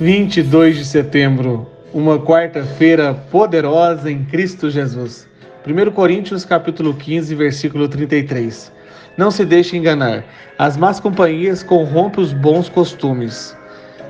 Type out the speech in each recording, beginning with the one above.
22 de setembro, uma quarta-feira poderosa em Cristo Jesus. 1 Coríntios capítulo 15, versículo 33. Não se deixe enganar. As más companhias corrompem os bons costumes.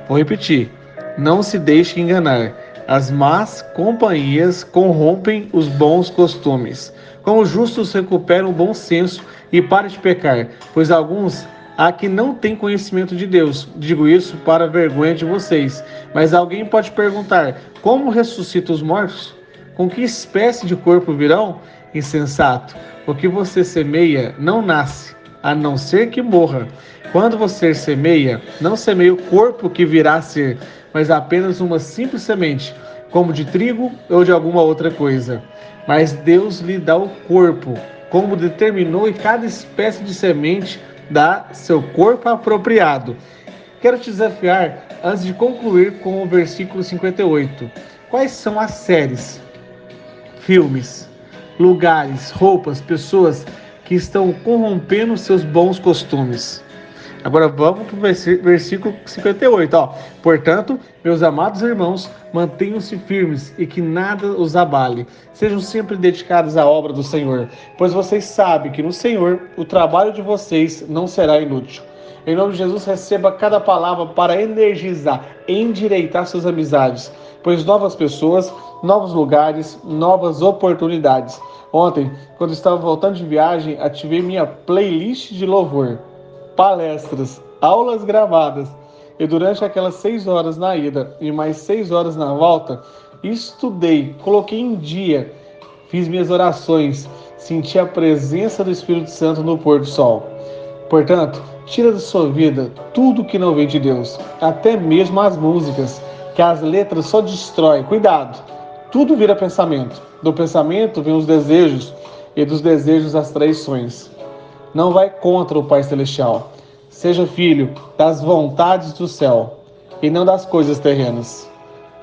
Vou repetir. Não se deixe enganar. As más companhias corrompem os bons costumes. Como justos recuperam o bom senso e parem de pecar, pois alguns a que não tem conhecimento de Deus. Digo isso para vergonha de vocês. Mas alguém pode perguntar: como ressuscita os mortos? Com que espécie de corpo virão? Insensato. O que você semeia não nasce, a não ser que morra. Quando você semeia, não semeia o corpo que virá a ser, mas apenas uma simples semente, como de trigo ou de alguma outra coisa. Mas Deus lhe dá o corpo, como determinou em cada espécie de semente dá seu corpo apropriado. Quero te desafiar antes de concluir com o versículo 58. Quais são as séries, filmes, lugares, roupas, pessoas que estão corrompendo seus bons costumes? Agora vamos para o versículo 58. Ó. Portanto, meus amados irmãos, mantenham-se firmes e que nada os abale. Sejam sempre dedicados à obra do Senhor, pois vocês sabem que no Senhor o trabalho de vocês não será inútil. Em nome de Jesus, receba cada palavra para energizar, endireitar suas amizades, pois novas pessoas, novos lugares, novas oportunidades. Ontem, quando estava voltando de viagem, ativei minha playlist de louvor palestras, aulas gravadas. E durante aquelas seis horas na ida e mais seis horas na volta, estudei, coloquei em dia, fiz minhas orações, senti a presença do Espírito Santo no pôr do sol. Portanto, tira da sua vida tudo que não vem de Deus, até mesmo as músicas, que as letras só destroem. Cuidado! Tudo vira pensamento. Do pensamento vem os desejos e dos desejos as traições não vai contra o Pai Celestial. Seja filho das vontades do céu e não das coisas terrenas.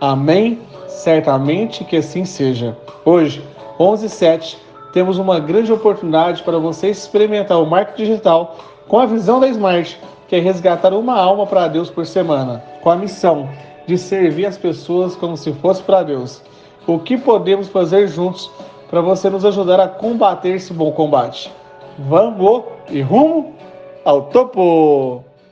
Amém? Certamente que assim seja. Hoje, 11:07, temos uma grande oportunidade para você experimentar o marketing digital com a visão da Smart, que é resgatar uma alma para Deus por semana, com a missão de servir as pessoas como se fosse para Deus. O que podemos fazer juntos para você nos ajudar a combater esse bom combate? Vamos e rumo ao topo!